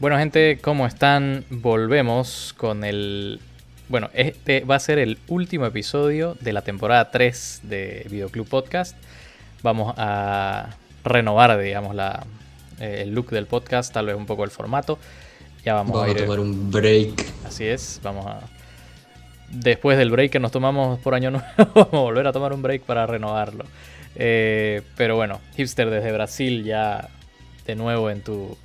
Bueno, gente, ¿cómo están? Volvemos con el. Bueno, este va a ser el último episodio de la temporada 3 de Videoclub Podcast. Vamos a renovar, digamos, la, eh, el look del podcast, tal vez un poco el formato. Ya vamos, a, tomar un break. Así es, vamos a. Después del break que nos tomamos por año nuevo, vamos a volver a tomar un break para renovarlo. Eh, pero bueno, hipster desde Brasil, ya de nuevo en tu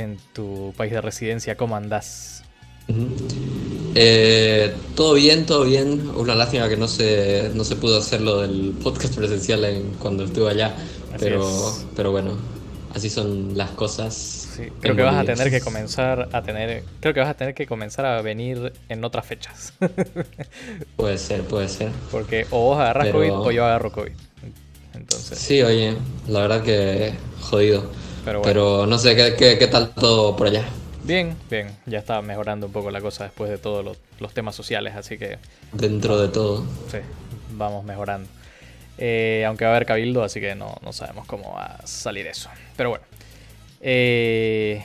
en tu país de residencia, ¿cómo andás? Eh, todo bien, todo bien. Una lástima que no se, no se pudo hacer lo del podcast presencial en, cuando estuve allá. pero, pero bueno, así son las cosas. creo que vas a tener que comenzar a tener. Creo que vas a tener que comenzar a venir en otras fechas. puede ser, puede ser. Porque o vos agarras COVID o yo agarro COVID. Entonces. Sí, oye, la verdad que jodido. Pero, no sé, ¿qué, tal todo por allá? Bien, bien. Ya está mejorando un poco la cosa después de todos los, temas sociales, así que... Dentro de todo. Sí, vamos mejorando. Eh, aunque va a haber cabildo, así que no, sabemos cómo va a salir eso. Pero bueno. Eh,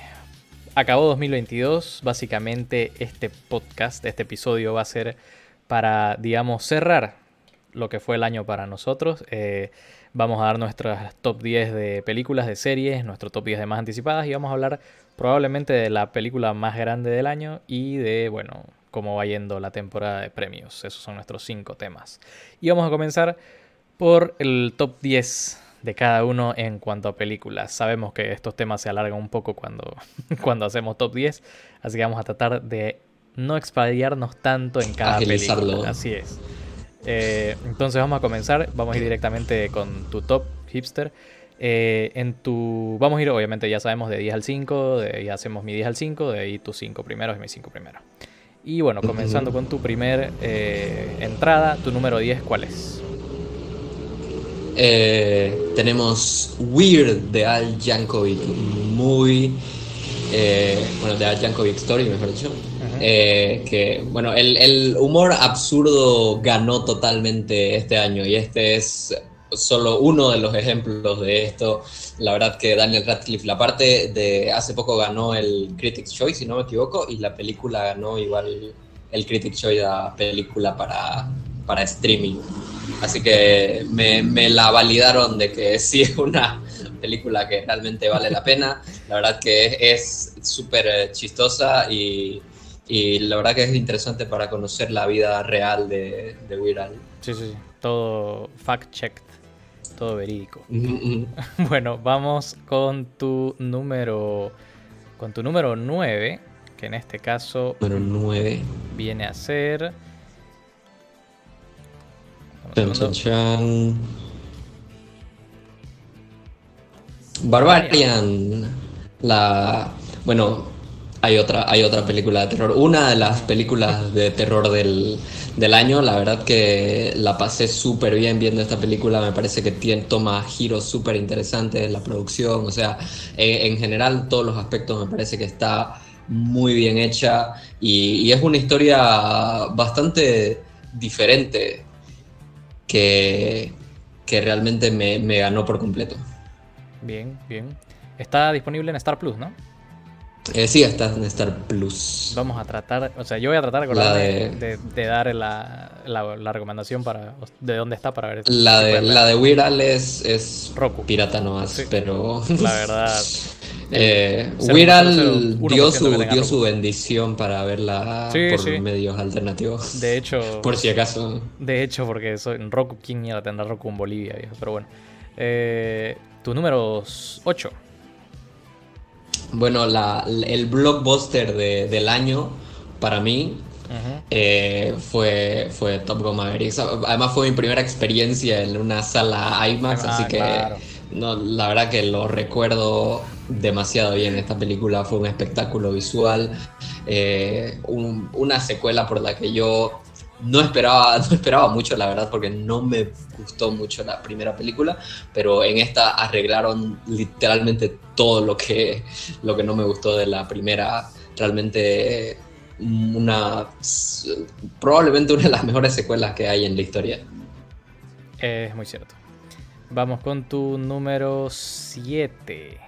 acabó 2022. Básicamente este podcast, este episodio va a ser para, digamos, cerrar lo que fue el año para nosotros. Eh, Vamos a dar nuestras top 10 de películas, de series, nuestro top 10 de más anticipadas y vamos a hablar probablemente de la película más grande del año y de, bueno, cómo va yendo la temporada de premios. Esos son nuestros 5 temas. Y vamos a comenzar por el top 10 de cada uno en cuanto a películas. Sabemos que estos temas se alargan un poco cuando, cuando hacemos top 10, así que vamos a tratar de no expadiarnos tanto en cada película. Así es. Eh, entonces vamos a comenzar, vamos a ir directamente con tu top hipster. Eh, en tu. Vamos a ir, obviamente, ya sabemos, de 10 al 5, de ahí hacemos mi 10 al 5, de ahí tus 5 primeros y mis 5 primeros. Y bueno, comenzando con tu primer eh, entrada, tu número 10, ¿cuál es? tenemos Weird de Al Jankovic, muy. Bueno, de Al Jankovic Story, mejor dicho. Eh, que, bueno, el, humor absurdo ganó totalmente este año y este es solo uno de los ejemplos de esto. La verdad que Daniel Radcliffe, la parte de hace poco ganó el Critics' Choice, si no me equivoco, y la película ganó igual el Critics' Choice a película para, para streaming. Así que me, me la validaron de que sí es una película que realmente vale la pena. La verdad que es súper chistosa y y la verdad que es interesante para conocer la vida real de, de Weird Al. Sí, sí, sí. Todo fact-checked. Todo verídico. bueno, vamos con tu número. Con tu número 9. Que en este caso. Número 9. Viene a ser. Barbarian. La. Bueno, hay otra, hay otra película de terror. Una de las películas de terror del, año, la verdad que la pasé súper bien viendo esta película. Me parece que tiene, toma giros súper interesantes la producción. O sea, en, general, todos los aspectos me parece que está muy bien hecha. Y, es una historia bastante diferente que, que realmente me, me ganó por completo. Bien, bien. Está disponible en Star Plus, ¿no? Eh, sí, está en Star Plus. Vamos a tratar, o sea, yo voy a tratar de, de, dar la, la, recomendación para de dónde está para ver. La de, la de Weird es, es Roku. pirata nomás, pero... La verdad. eh, Weird dio, su, dio su bendición para verla por medios alternativos. De hecho... por si acaso. De hecho, porque soy, Roku, ¿quién iba a tener Roku en Bolivia? Viejo? Pero bueno. Eh, tu número 8. Bueno, la, el blockbuster del año para mí eh, fue, fue Top Gun Maverick. Además fue mi primera experiencia en una sala IMAX, ah, así que no, la verdad que lo recuerdo demasiado bien. Esta película fue un espectáculo visual, eh, una secuela por la que yo no esperaba, no esperaba mucho, la verdad, porque no me gustó mucho la primera película, pero en esta arreglaron literalmente todo lo que, lo que no me gustó de la primera. Realmente una probablemente una de las mejores secuelas que hay en la historia. Es muy cierto. Vamos con tu número 7.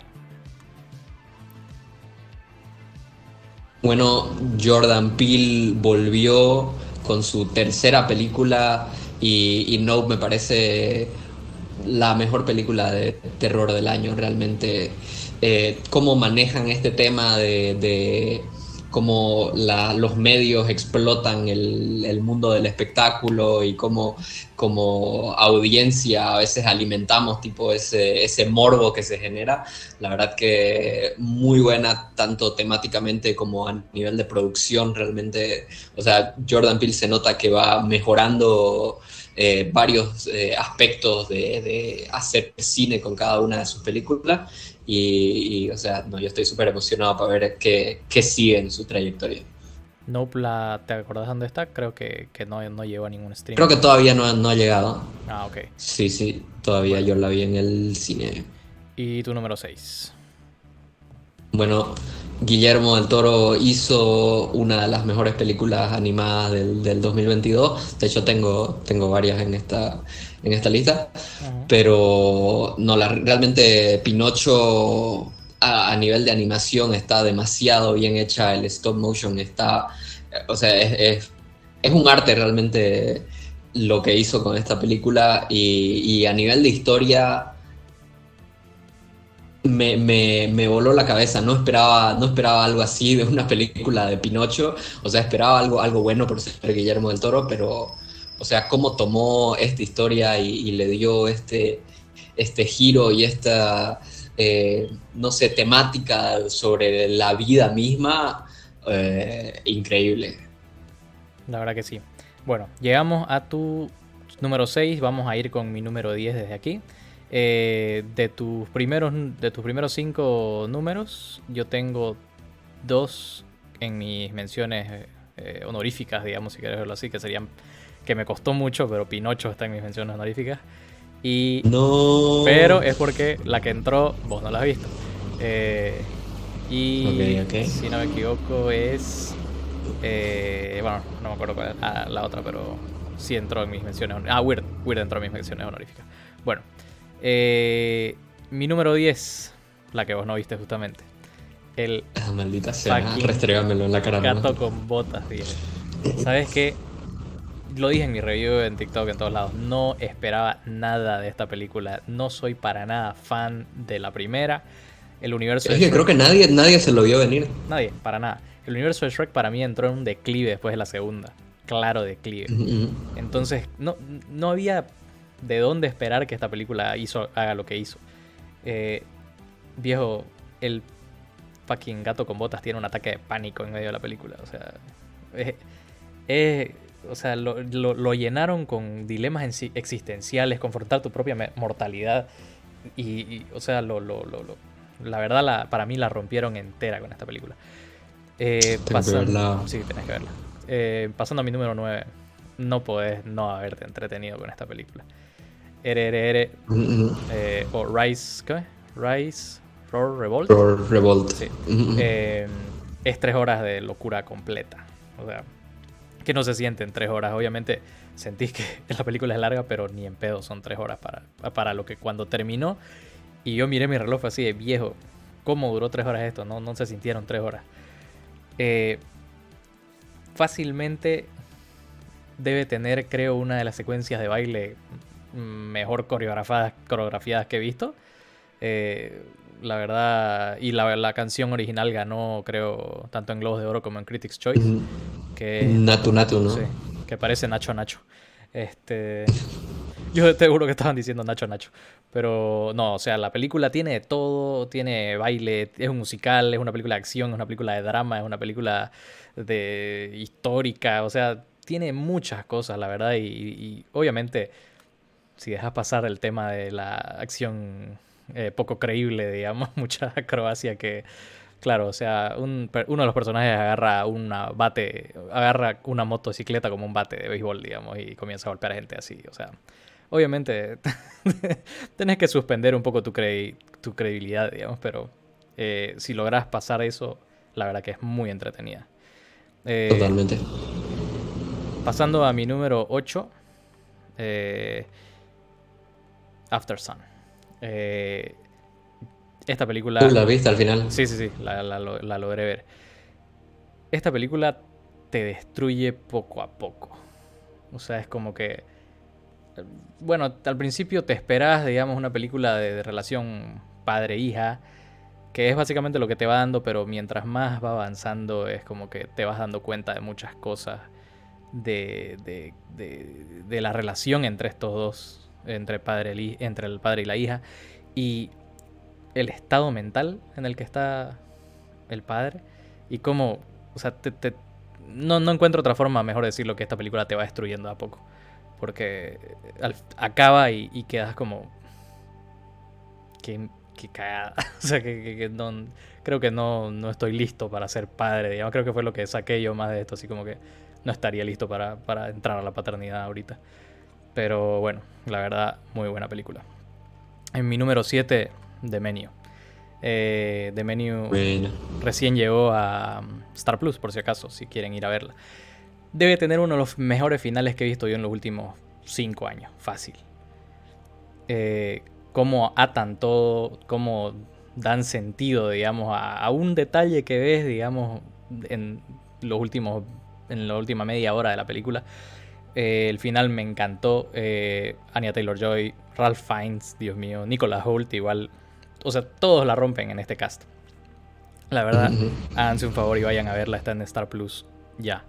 Bueno, Jordan Peele volvió con su tercera película y, No me parece la mejor película de terror del año, realmente. Eh, cómo manejan este tema de, cómo los medios explotan el, mundo del espectáculo y cómo como audiencia a veces alimentamos tipo ese, ese morbo que se genera. La verdad que muy buena tanto temáticamente como a nivel de producción realmente. O sea, Jordan Peele se nota que va mejorando eh, varios eh, aspectos de, hacer cine con cada una de sus películas. Y, o sea, no, yo estoy súper emocionado para ver qué, qué, sigue en su trayectoria. Nope, la, ¿te acordás dónde está? Creo que, no, no llegó a ningún stream. Creo que todavía no, no ha llegado. Ah, ok. Sí, sí, todavía yo la vi en el cine. ¿Y tu número 6? Bueno, Guillermo del Toro hizo una de las mejores películas animadas del, 2022. De hecho, tengo, tengo varias en esta, en esta lista. Pero no, la, realmente Pinocho a, nivel de animación está demasiado bien hecha. El stop motion está. O sea, es, un arte realmente lo que hizo con esta película. y a nivel de historia me, voló la cabeza. No esperaba, no esperaba algo así de una película de Pinocho. O sea, esperaba algo, algo bueno por ser Guillermo del Toro, pero, o sea, cómo tomó esta historia y, le dio este, este giro y esta, eh, no sé, temática sobre la vida misma, eh, increíble. La verdad que sí. Bueno, llegamos a tu número 6, vamos a ir con mi número 10 desde aquí. Eh, de, tus primeros, de tus primeros cinco números, yo tengo dos en mis menciones eh, honoríficas, digamos, si quieres verlo así, que serían que me costó mucho, pero Pinocho está en mis menciones honoríficas. Y, no. Pero es porque la que entró, vos no la has visto. Eh, y si no me equivoco es... bueno, no me acuerdo cuál es la otra, pero sí entró en mis menciones. Ah, Weird. Weird entró en mis menciones honoríficas. Bueno, eh, mi número 10, la que vos no viste justamente. El ah, maldita sea, restregámelo en la cara. Gato con botas, ¿Sabes qué? Lo dije en mi review en TikTok en todos lados. No esperaba nada de esta película. No soy para nada fan de la primera. El universo es que creo que nadie, nadie se lo vio venir. Nadie, para nada. El universo de Shrek para mí entró en un declive después de la segunda. Claro declive. Entonces, no, no había de dónde esperar que esta película hizo, haga lo que hizo. Eh, viejo, el fucking gato con botas tiene un ataque de pánico en medio de la película. O sea, o sea lo, llenaron con dilemas existenciales, confrontar tu propia mortalidad. Y, o sea, lo, la verdad, la, para mí la rompieron entera con esta película. Eh, pasando, Sí, tenés que verla. Eh, pasando a mi número 9, no podés no haberte entretenido con esta película. RRR eh, o Rise, ¿qué? Rise, Roar Revolt. Roar Revolt. Sí. Eh, es tres horas de locura completa. O sea, que no se siente en tres horas. Obviamente sentís que la película es larga, pero ni en pedo son tres horas para, para lo que cuando terminó. Y yo miré mi reloj así de viejo. ¿Cómo duró tres horas esto? No, no se sintieron tres horas. Eh, fácilmente debe tener, creo, una de las secuencias de baile mejor coreografiadas, coreografiadas que he visto. Eh, la verdad, y la, la, canción original ganó, creo, tanto en Globos de Oro como en Critics' Choice. Que, Natu Natu, ¿no? Sí, que parece Nacho Nacho. Este, yo te juro que estaban diciendo Nacho Nacho. Pero no, o sea, la película tiene todo, tiene baile, es un musical, es una película de acción, es una película de drama, es una película de histórica, o sea, tiene muchas cosas, la verdad, y obviamente si dejas pasar el tema de la acción eh, poco creíble, digamos, mucha acrobacia que, claro, o sea, uno de los personajes agarra una bate, agarra una motocicleta como un bate de béisbol, digamos, y comienza a golpear a gente así, o sea, obviamente tenés que suspender un poco tu, tu credibilidad, digamos, pero eh, si logras pasar eso, la verdad que es muy entretenida. Eh, Totalmente. Pasando a mi número 8. Eh, After Sun. Eh, esta película. ¿Tú la viste al final? Sí, sí, sí, la, logré ver. esta película te destruye poco a poco. O sea, es como que... Bueno, al principio te esperas, digamos, una película de, relación padre-hija, que es básicamente lo que te va dando, pero mientras más va avanzando es como que te vas dando cuenta de muchas cosas de, de, de, la relación entre estos dos, entre, padre, entre el padre y la hija, y el estado mental en el que está el padre, y cómo, o sea, te, no, no, encuentro otra forma, mejor decirlo, que esta película te va destruyendo a poco. Porque acaba y, quedas como... Qué, cagada. o sea, que, no, creo que no, no, estoy listo para ser padre, digamos. Creo que fue lo que saqué yo más de esto, así como que no estaría listo para, para entrar a la paternidad ahorita. Pero bueno, la verdad, muy buena película. En mi número 7, The Menu. Eh, The Menu recién llegó a um, Star Plus, por si acaso, si quieren ir a verla. Debe tener uno de los mejores finales que he visto yo en los últimos 5 años, fácil. Eh, cómo atan todo, cómo dan sentido, digamos, a, un detalle que ves, digamos, en los últimos, en la última media hora de la película. Eh, el final me encantó. Eh, Anya Taylor Joy, Ralph Fiennes, Dios mío, Nicolas Hoult, igual o sea, todos la rompen en este cast. La verdad, háganse un favor y vayan a verla, está en Star Plus ya.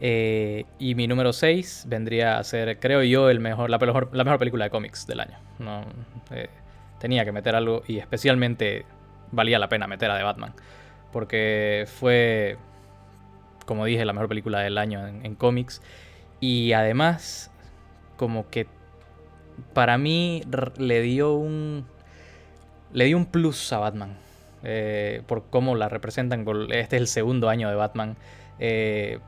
Eh, y mi número 6 vendría a ser, creo yo, el mejor, la, mejor, la mejor película de cómics del año. No, eh, tenía que meter algo y especialmente valía la pena meter a The Batman. Porque fue, como dije, la mejor película del año en, en cómics. Y además, como que para mí le dio un le dio un plus a Batman. Eh, por cómo la representan. Este es el segundo año de Batman. Eh,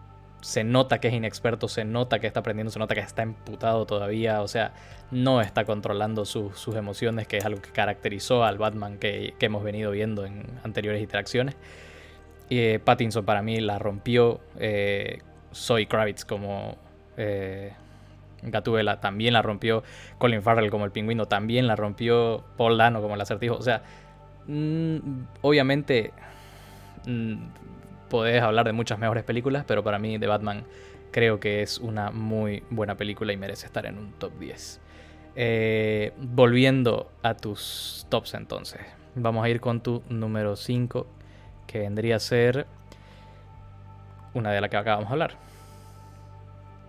se nota que es inexperto, se nota que está aprendiendo, se nota que está emputado todavía. O sea, no está controlando sus emociones, que es algo que caracterizó al Batman que, hemos venido viendo en anteriores interacciones. Y Pattinson para mí la rompió. Eh, Soy Kravitz como Gatúbela también la rompió, Colin Farrell como el pingüino también la rompió, Paul Dano como el acertijo. O sea, mm, obviamente mm, podés hablar de muchas mejores películas, pero para mí The Batman creo que es una muy buena película y merece estar en un top 10. Eh, volviendo a tus tops entonces, vamos a ir con tu número 5, que vendría a ser una de la que acabamos de hablar.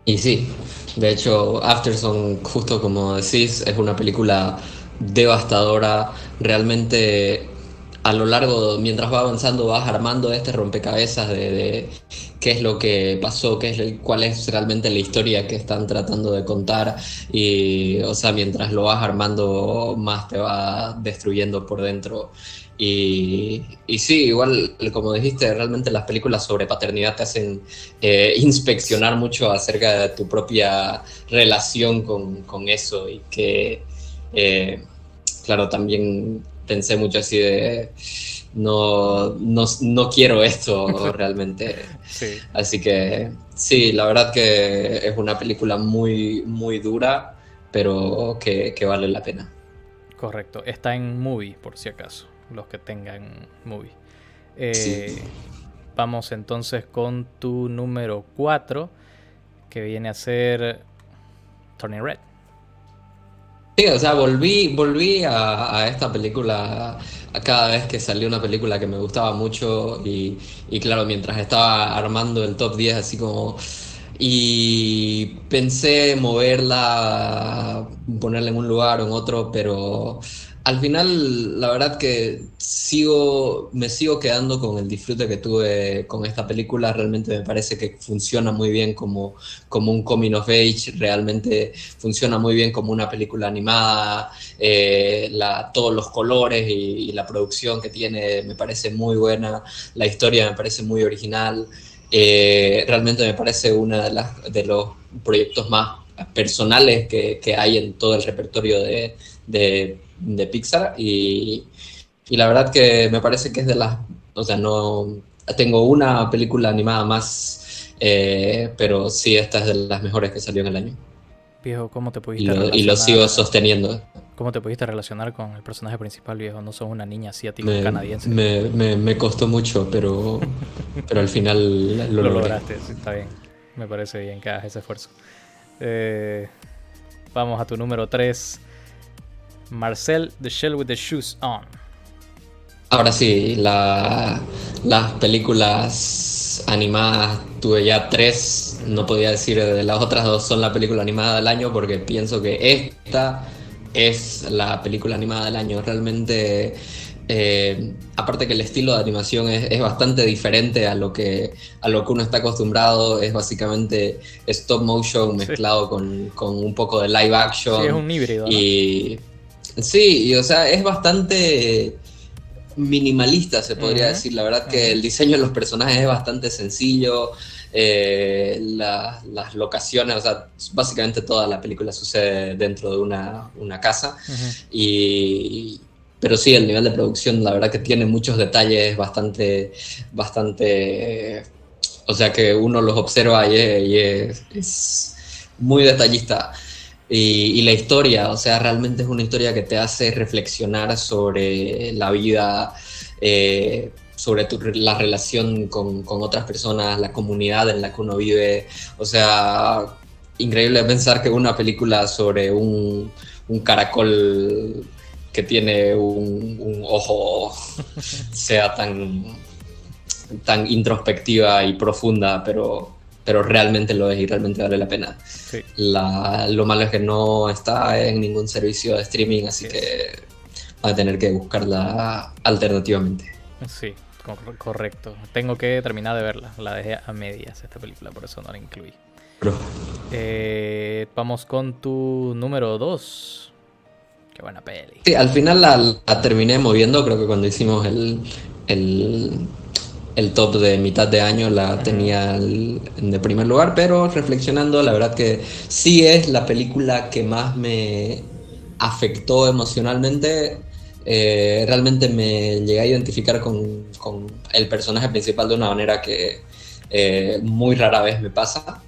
Y sí, de hecho, Afterson, justo como decís, es una película devastadora. Realmente, a lo largo, mientras va avanzando, vas armando este rompecabezas de, qué es lo que pasó, qué es, cuál es realmente la historia que están tratando de contar. Y, o sea, mientras lo vas armando, más te va destruyendo por dentro. Y, sí, igual, como dijiste, realmente las películas sobre paternidad te hacen eh, inspeccionar mucho acerca de tu propia relación con, eso y que, eh, claro, también pensé mucho así de, no, no, quiero esto realmente. Así que sí, la verdad que es una película muy, muy dura, pero que, que vale la pena. Correcto, está en movie por si acaso los que tengan movie. Eh, vamos entonces con tu número 4, que viene a ser Turning Red. Sí, o sea, volví, volví a, esta película a cada vez que salió una película que me gustaba mucho y, y claro, mientras estaba armando el top 10 así como... Y pensé moverla, ponerla en un lugar o en otro, pero al final, la verdad que sigo, me sigo quedando con el disfrute que tuve con esta película. Realmente me parece que funciona muy bien como, como un coming of age, realmente funciona muy bien como una película animada. Eh, todos los colores y, la producción que tiene me parece muy buena. La historia me parece muy original. Eh, realmente me parece uno de, de los proyectos más personales que, que hay en todo el repertorio de de Pixar y, la verdad que me parece que es de las, o sea, no, tengo una película animada más, eh, pero sí, esta es de las mejores que salió en el año. Viejo, ¿cómo te pudiste y lo, y lo sigo sosteniendo. ¿Cómo te pudiste relacionar con el personaje principal, viejo? No sos una niña asiática canadiense. Me, me, me, costó mucho, pero, pero al final lo, lograste. está bien. Me parece bien que hagas ese esfuerzo. Eh, vamos a tu número 3. Marcel, The Shell with the Shoes On. Ahora sí, la, las películas animadas tuve ya tres, no podía decir de las otras dos son la película animada del año porque pienso que esta es la película animada del año. Realmente, eh, aparte que el estilo de animación es, bastante diferente a lo, que, a lo que uno está acostumbrado, es básicamente stop motion mezclado con, con, un poco de live action. Sí, es un híbrido. Y sí, y, o sea, es bastante minimalista, se podría decir. La verdad que el diseño de los personajes es bastante sencillo. Eh, las locaciones, o sea, básicamente toda la película sucede dentro de una, casa. y, pero sí, el nivel de producción, la verdad que tiene muchos detalles bastante, bastante, o sea que uno los observa y es, muy detallista. Y, la historia, o sea, realmente es una historia que te hace reflexionar sobre la vida, eh, sobre la relación con, otras personas, la comunidad en la que uno vive. O sea, increíble pensar que una película sobre un, caracol que tiene un, ojo sea tan, tan introspectiva y profunda, pero, pero realmente lo es y realmente vale la pena. lo malo es que no está en ningún servicio de streaming, así que va a tener que buscarla alternativamente. Sí, Correcto. Tengo que terminar de verla. La dejé a medias esta película, por eso no la incluí. Eh, vamos con tu número 2. Qué buena peli. Sí, al final la, terminé moviendo. Creo que cuando hicimos el, el, top de mitad de año la tenía en de primer lugar. Pero reflexionando, la verdad que sí es la película que más me afectó emocionalmente eh, realmente me llegué a identificar con, el personaje principal de una manera que eh, muy rara vez me pasa.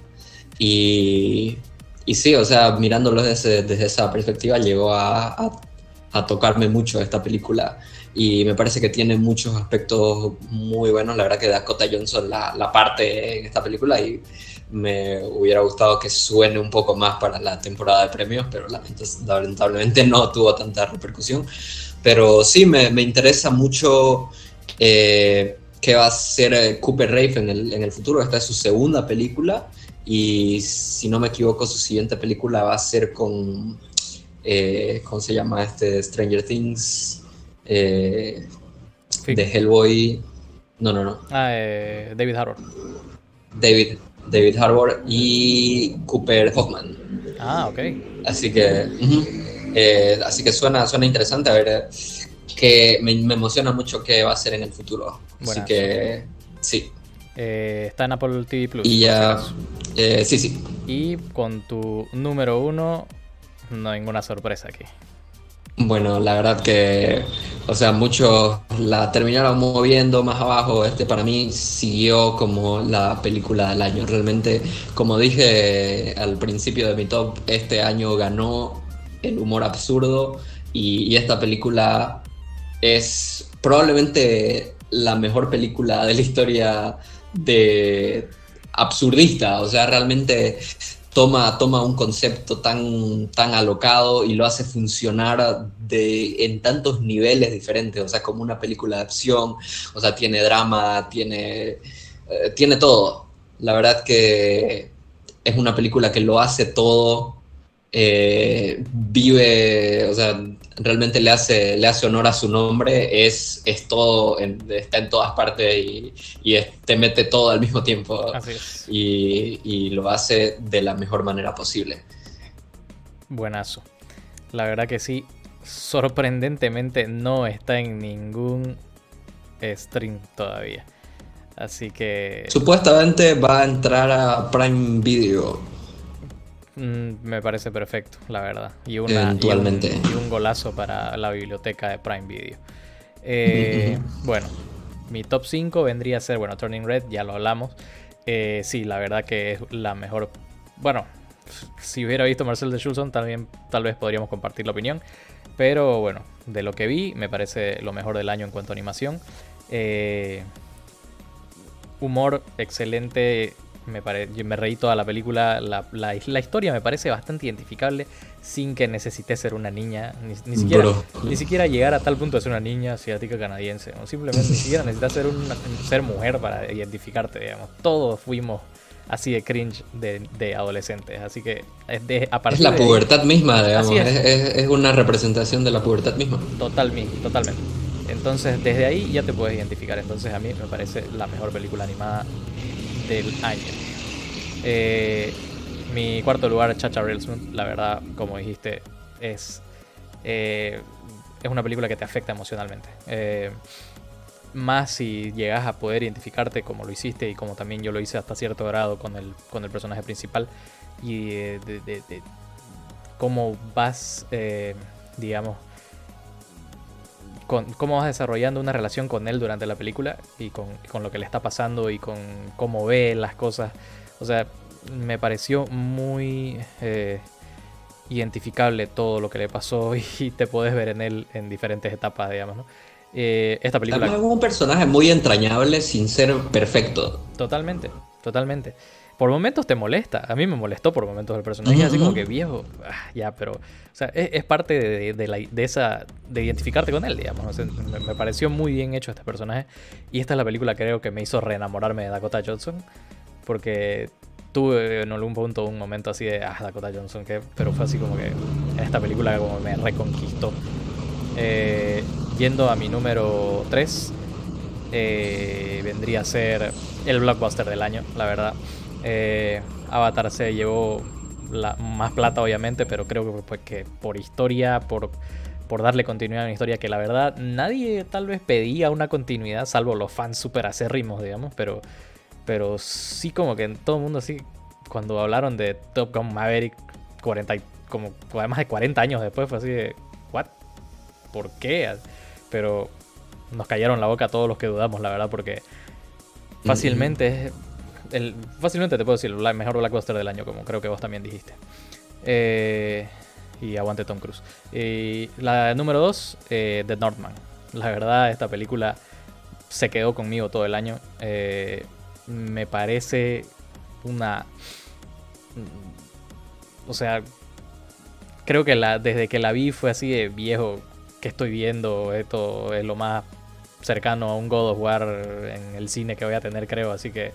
Y, y sí, o sea, mirándolo desde, desde esa perspectiva llegó a, a, tocarme mucho esta película y me parece que tiene muchos aspectos muy buenos. La verdad que Dakota Johnson la, la parte en esta película y me hubiera gustado que suene un poco más para la temporada de premios, pero lamentablemente no tuvo tanta repercusión. Pero sí, me, me interesa mucho eh, qué va a ser eh, Cooper Rafe en el, en el futuro. Esta es su segunda película y si no me equivoco, su siguiente película va a ser con, eh, ¿cómo se llama este? Stranger Things, de Hellboy. No, no, no. Ah, David Harbour. David, David Harbour y Cooper Hoffman. Ah, ok. Así que... Eh, así que suena, suena interesante, a ver, eh, que me, emociona mucho qué va a ser en el futuro. Así que sí. Eh, está en Apple TV Plus. Y ya. sí, sí. Y con tu número uno, no hay ninguna sorpresa aquí. Bueno, la verdad que, o sea, muchos la terminaron moviendo más abajo. Este para mí siguió como la película del año. Realmente, como dije al principio de mi top, este año ganó el humor absurdo y, esta película es probablemente la mejor película de la historia de absurdista, o sea, realmente toma, toma un concepto tan, tan alocado y lo hace funcionar de, en tantos niveles diferentes, o sea, como una película de acción, o sea, tiene drama, tiene, eh, tiene todo. La verdad que es una película que lo hace todo eh, vive, o sea, realmente le hace, le hace honor a su nombre, es, es todo, está en todas partes y, te mete todo al mismo tiempo y, lo hace de la mejor manera posible. Buenazo. La verdad que sí, sorprendentemente no está en ningún stream todavía. Así que... Supuestamente va a entrar a Prime Video Mm, me parece perfecto, la verdad. Y, una, y, un, golazo para la biblioteca de Prime Video. Eh, bueno, mi top 5 vendría a ser, bueno, Turning Red, ya lo hablamos. Eh, sí, la verdad que es la mejor. Bueno, si hubiera visto Marcel de Schulson, también tal vez podríamos compartir la opinión. Pero bueno, de lo que vi, me parece lo mejor del año en cuanto a animación. Eh, humor excelente. Me, me reí toda la película. La, la, historia me parece bastante identificable sin que necesite ser una niña. Ni, siquiera, ni siquiera llegar a tal punto de ser una niña asiática canadiense. O simplemente ni siquiera necesitas ser, una, ser mujer para identificarte, digamos. Todos fuimos así de cringe de, adolescentes. Así que es, de, es la pubertad misma, digamos. Es. Es, una representación de la pubertad misma. Totalmente, totalmente. Entonces, desde ahí ya te puedes identificar. Entonces, a mí me parece la mejor película animada del año. Eh, mi cuarto lugar, Chacha Reelsman, la verdad, como dijiste, es, eh, es una película que te afecta emocionalmente. Eh, más si llegas a poder identificarte como lo hiciste y como también yo lo hice hasta cierto grado con el, con el personaje principal y de, cómo vas, digamos, con, cómo vas desarrollando una relación con él durante la película y con, lo que le está pasando y con cómo ve las cosas. O sea, me pareció muy eh, identificable todo lo que le pasó y te puedes ver en él en diferentes etapas, digamos, ¿no? Eh, esta película. es un personaje muy entrañable sin ser perfecto. Totalmente, totalmente. Por momentos te molesta. A mí me molestó por momentos el personaje, así como que viejo. Ah, ya, pero. O sea, es, parte de, la, de, esa. de identificarte con él, digamos. me, pareció muy bien hecho este personaje. Y esta es la película, creo, que me hizo reenamorarme de Dakota Johnson. Porque tuve en algún punto un momento así de. Ah, Dakota Johnson, que. Pero fue así como que. Esta película, como me reconquistó. Eh, yendo a mi número 3, eh, vendría a ser el blockbuster del año, la verdad. Eh, Avatar se llevó la, más plata, obviamente, pero creo que, pues, que por historia, por, por darle continuidad a una historia que la verdad nadie tal vez pedía una continuidad, salvo los fans super acérrimos, digamos, pero, pero sí como que en todo el mundo así, cuando hablaron de Top Gun Maverick, 40, como además de 40 años después, fue así de, ¿what? ¿Por qué? pero nos callaron la boca a todos los que dudamos, la verdad, porque fácilmente es fácilmente te puedo decir el mejor blockbuster del año, como creo que vos también dijiste. Eh, y aguante Tom Cruise. Y la número 2, eh, The Northman. La verdad, esta película se quedó conmigo todo el año. Eh, me parece una... O sea, creo que la, desde que la vi fue así de viejo que estoy viendo. Esto es lo más cercano a un God of War en el cine que voy a tener, creo. Así que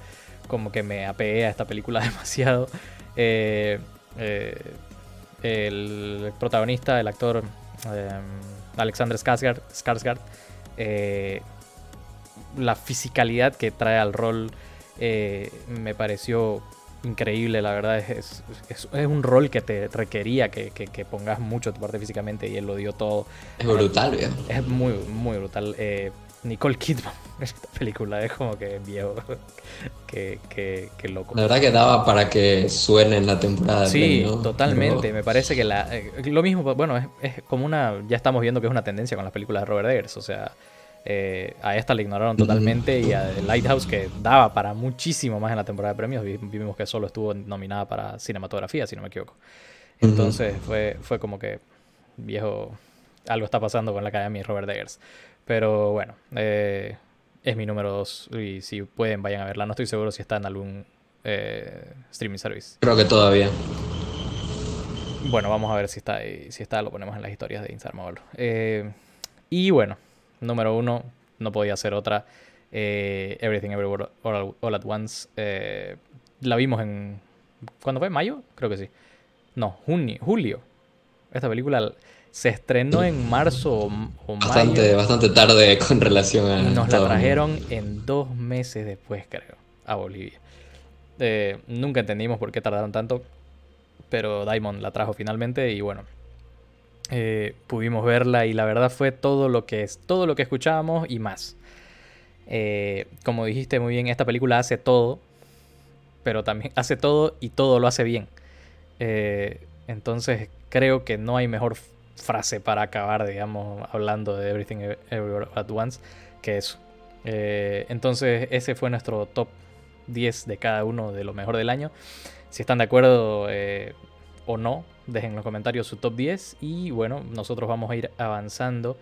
como que me apegué a esta película demasiado. Eh, eh, el protagonista, el actor eh, Alexander Skarsgård, la fisicalidad que trae al rol me pareció increíble, la verdad. Es, es, un rol que te requería que, pongas mucho tu parte físicamente y él lo dio todo. Es brutal, bien. Es muy, muy brutal. Eh, Nicole Kidman esta película es como que viejo. que, que, loco. La verdad que daba para que suene en la temporada. Sí, totalmente. Me parece que la, eh, lo mismo, bueno, es, es, como una. Ya estamos viendo que es una tendencia con las películas de Robert Eggers. O sea, eh, a esta la ignoraron totalmente y a Lighthouse, que daba para muchísimo más en la temporada de premios, vimos que solo estuvo nominada para cinematografía, si no me equivoco. Entonces fue, fue como que, viejo, algo está pasando con la Academia y Robert Eggers. Pero bueno, eh, es mi número 2 y si pueden vayan a verla. No estoy seguro si está en algún eh, streaming service. Creo que todavía. Bueno, vamos a ver si está ahí. Si está, lo ponemos en las historias de Insarmable. y bueno, número uno, no podía ser otra. Eh, Everything Everywhere All, at Once. Eh, la vimos en. ¿Cuándo fue? ¿Mayo? Creo que sí. No, junio, julio. Esta película se estrenó en marzo o, bastante, mayo. Bastante tarde con relación a. Nos la trajeron en dos meses después, creo, a Bolivia. Eh, nunca entendimos por qué tardaron tanto. Pero Diamond la trajo finalmente y bueno, eh, pudimos verla y la verdad fue todo lo que es, todo lo que escuchábamos y más. Eh, como dijiste muy bien, esta película hace todo, pero también hace todo y todo lo hace bien. Entonces creo que no hay mejor frase para acabar, digamos, hablando de Everything Everywhere at Once que eso. entonces ese fue nuestro top 10 de cada uno de lo mejor del año. Si están de acuerdo o no, dejen en los comentarios su top 10 y bueno, nosotros vamos a ir avanzando